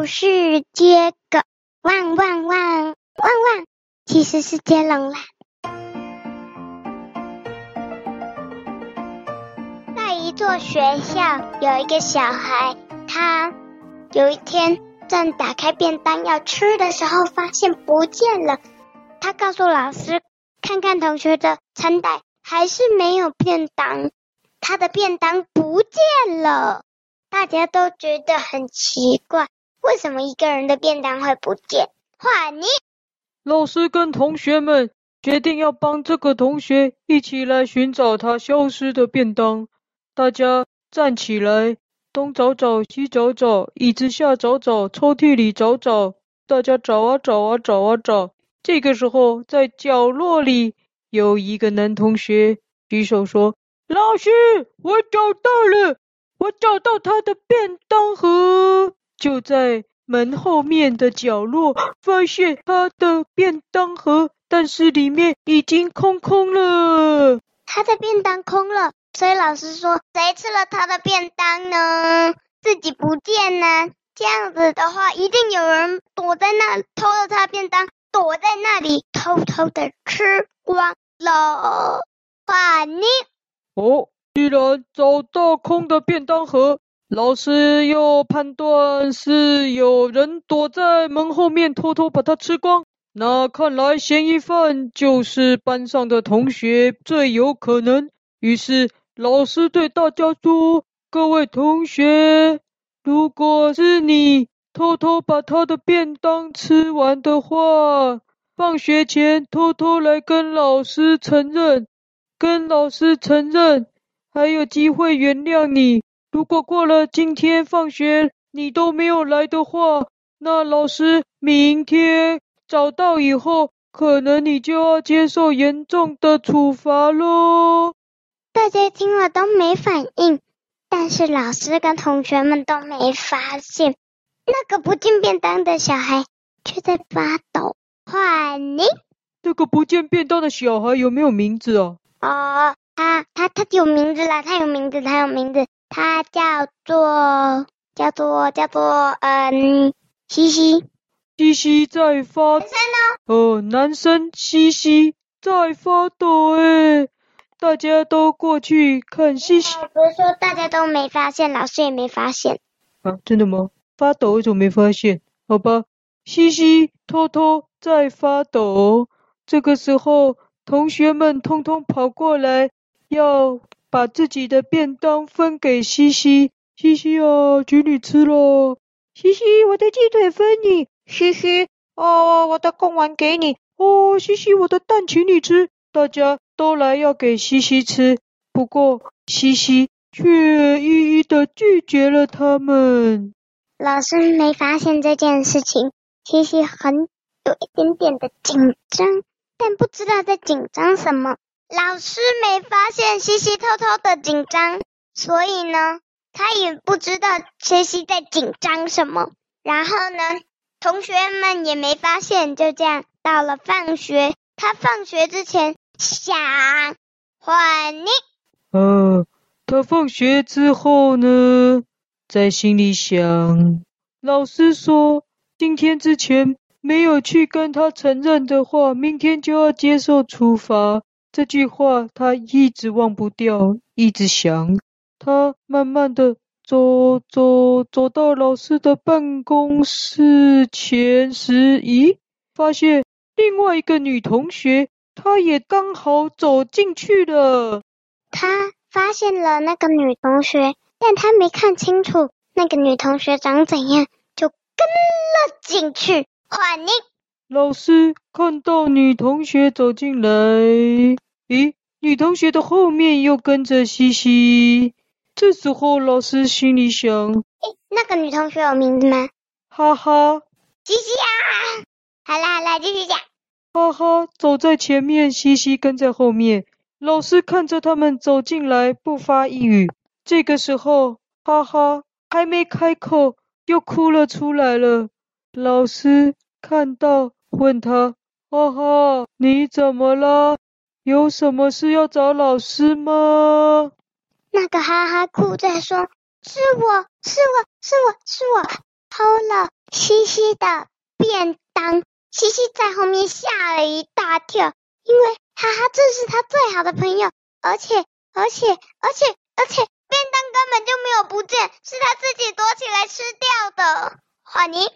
不是接狗，汪汪汪汪汪，其实是接龙啦。在一座学校，有一个小孩，他有一天正打开便当要吃的时候，发现不见了。他告诉老师，看看同学的餐袋，还是没有便当，他的便当不见了。大家都觉得很奇怪，为什么一个人的便当会不见？换你。老师跟同学们决定要帮这个同学一起来寻找他消失的便当。大家站起来，东找找，西找找，椅子下找找，抽屉里找找，大家找啊找啊找啊找。这个时候，在角落里有一个男同学举手说：“老师，我找到了。”我找到他的便当盒，就在门后面的角落，发现他的便当盒，但是里面已经空空了。他的便当空了，所以老师说，谁吃了他的便当呢？自己不见呢？这样子的话，一定有人躲在那偷了他便当，躲在那里偷偷的吃光了。换你哦。居然找到空的便当盒，老师又判断是有人躲在门后面偷偷把它吃光，那看来嫌疑犯就是班上的同学最有可能。于是老师对大家说：“各位同学，如果是你偷偷把他的便当吃完的话，放学前偷偷来跟老师承认，跟老师承认。”还有机会原谅你。如果过了今天放学你都没有来的话，那老师明天找到以后，可能你就要接受严重的处罚喽。大家听了都没反应，但是老师跟同学们都没发现，那个不见便当的小孩却在发抖。换你，这个不见便当的小孩有没有名字啊？哦。他他他有名字啦，他有名字，他有名字，他叫做叫做叫做嗯，西西，西西在发，男生呢？哦，男生西西在发抖诶，大家都过去看西西。不是说大家都没发现，老师也没发现啊？真的吗？发抖为什么没发现？好吧，西西偷偷在发抖。这个时候，同学们通通跑过来。要把自己的便当分给西西，西西啊，请你吃咯。西西，我的鸡腿分你。西西，哦，我的贡丸给你。哦，西西，我的蛋请你吃。大家都来要给西西吃，不过西西却一一的拒绝了他们。老师没发现这件事情，西西很有一点点的紧张，但不知道在紧张什么。老师没发现西西偷偷的紧张，所以呢，他也不知道西西在紧张什么。然后呢，同学们也没发现。就这样，到了放学，他放学之前想换你。呃，他放学之后呢，在心里想，老师说今天之前没有去跟他承认的话，明天就要接受处罚。这句话他一直忘不掉，一直想。他慢慢的走走走到老师的办公室前时，咦，发现另外一个女同学，她也刚好走进去了。他发现了那个女同学，但他没看清楚那个女同学长怎样，就跟了进去。欢迎。老师看到女同学走进来，咦，女同学的后面又跟着西西。这时候老师心里想：诶，那个女同学有名字吗？哈哈，西西啊！好啦好啦，继续讲。哈哈，走在前面，西西跟在后面。老师看着他们走进来，不发一语。这个时候，哈哈还没开口，又哭了出来了。老师看到。问他，哈哈，你怎么了？有什么事要找老师吗？那个哈哈哭着说：“是我是我是我是我，偷了西西的便当。西西在后面吓了一大跳，因为哈哈，这是他最好的朋友，而且而且而且而且便当根本就没有不见，是他自己躲起来吃掉的。华宁，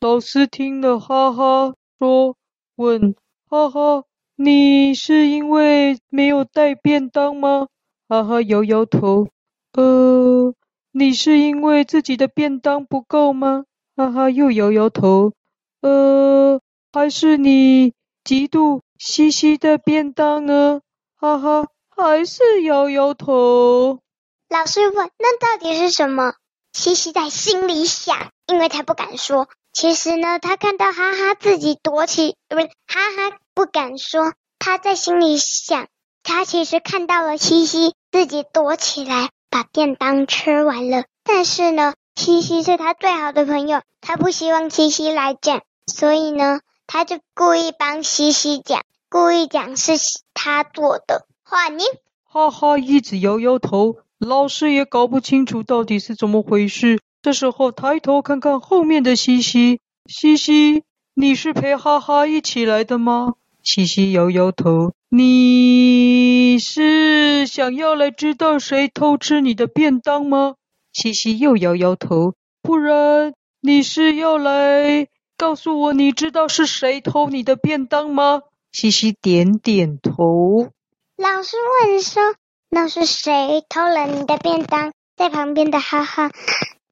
老师听了哈哈说，问哈哈，你是因为没有带便当吗？哈哈摇摇头，呃，你是因为自己的便当不够吗？哈哈又摇摇头，呃。还是你嫉妒西西的便当呢？哈哈，还是摇摇头。老师问：“那到底是什么？”西西在心里想，因为他不敢说。其实呢，他看到哈哈自己躲起，不是哈哈不敢说。他在心里想，他其实看到了西西自己躲起来把便当吃完了。但是呢，西西是他最好的朋友，他不希望西西来讲，所以呢。他就故意帮西西讲，故意讲是他做的。话你哈哈一直摇摇头，老师也搞不清楚到底是怎么回事。这时候抬头看看后面的西西，西西，你是陪哈哈一起来的吗？西西摇摇头，你是想要来知道谁偷吃你的便当吗？西西又摇摇头，不然你是要来。告诉我，你知道是谁偷你的便当吗？西西点点头。老师问说：“那是谁偷了你的便当？”在旁边的哈哈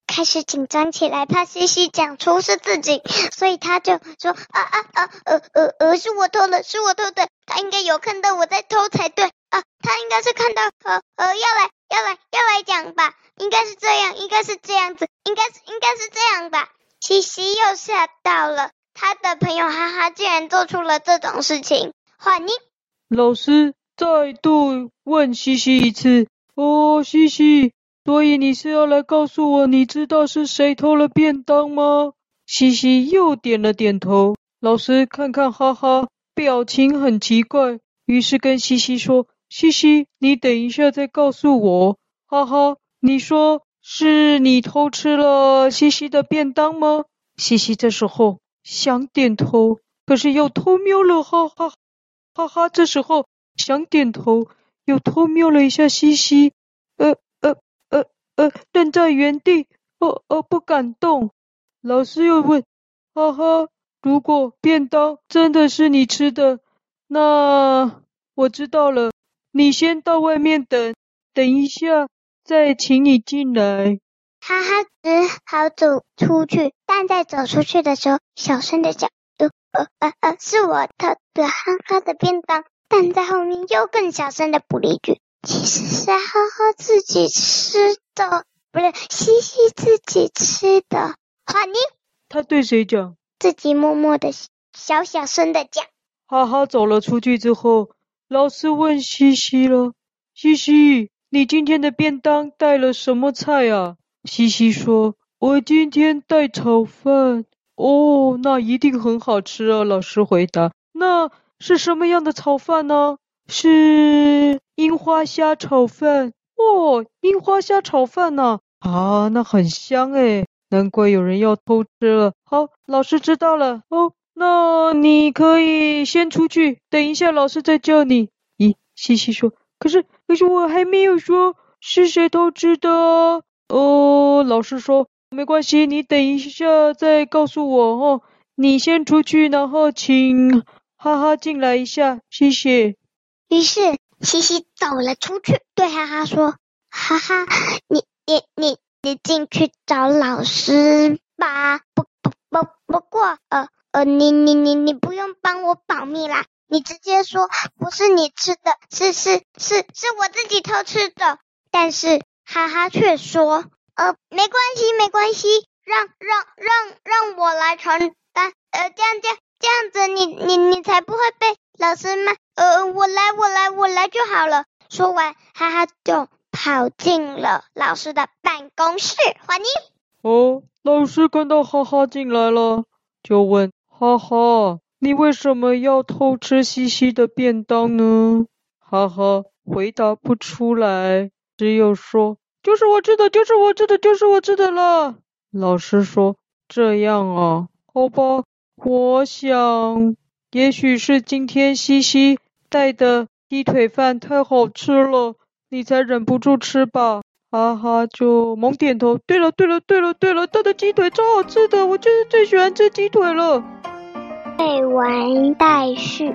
开始紧张起来，怕西西讲出是自己，所以他就说：“啊啊啊，呃呃呃，是我偷的，是我偷的。他应该有看到我在偷才对啊，他应该是看到呃呃要来要来要来讲吧，应该是这样，应该是这样子，应该是应该是这样吧。”西西又吓到了，他的朋友哈哈竟然做出了这种事情。华妮老师再度问西西一次：“哦，西西，所以你是要来告诉我，你知道是谁偷了便当吗？”西西又点了点头。老师看看哈哈，表情很奇怪，于是跟西西说：“西西，你等一下再告诉我。”哈哈，你说。是你偷吃了西西的便当吗？西西这时候想点头，可是又偷瞄了哈哈哈哈。这时候想点头，又偷瞄了一下西西，呃呃呃呃，愣在原地，呃呃不敢动。老师又问：哈哈，如果便当真的是你吃的，那我知道了，你先到外面等，等一下。再请你进来，哈哈，只好走出去。但在走出去的时候，小声的讲：“呃呃呃呃，是我偷的哈哈的便当。”但在后面又更小声的补了一句：“其实是哈哈自己吃的，不是西西自己吃的。”哈妮，他对谁讲？自己默默的小小声的讲。哈哈走了出去之后，老师问西西了：“西西。”你今天的便当带了什么菜啊？西西说：“我今天带炒饭。”哦，那一定很好吃啊！老师回答：“那是什么样的炒饭呢？”是樱花虾炒饭。哦，樱花虾炒饭呢？啊，那很香诶，难怪有人要偷吃了。好，老师知道了。哦，那你可以先出去，等一下老师再叫你。咦，西西说。可是，可是我还没有说是谁偷吃的。哦，老师说没关系，你等一下再告诉我哦。你先出去，然后请哈哈进来一下，谢谢。于是西西走了出去，对哈哈说：“哈哈，你你你你进去找老师吧。不不不，不过呃呃，你你你你不用帮我保密啦。”你直接说不是你吃的，是是是是我自己偷吃的。但是哈哈却说，呃，没关系没关系，让让让让我来承担。呃，这样这样这样子你，你你你才不会被老师骂。呃，我来我来我来就好了。说完，哈哈就跑进了老师的办公室。华妮，哦，老师看到哈哈进来了，就问哈哈。你为什么要偷吃西西的便当呢？哈哈，回答不出来，只有说就是我吃的，就是我吃的，就是我吃的了。老师说，这样啊，好吧，我想，也许是今天西西带的鸡腿饭太好吃了，你才忍不住吃吧。哈哈，就猛点头。对了，对了，对了，对了，他的鸡腿超好吃的，我就是最喜欢吃鸡腿了。未完待续。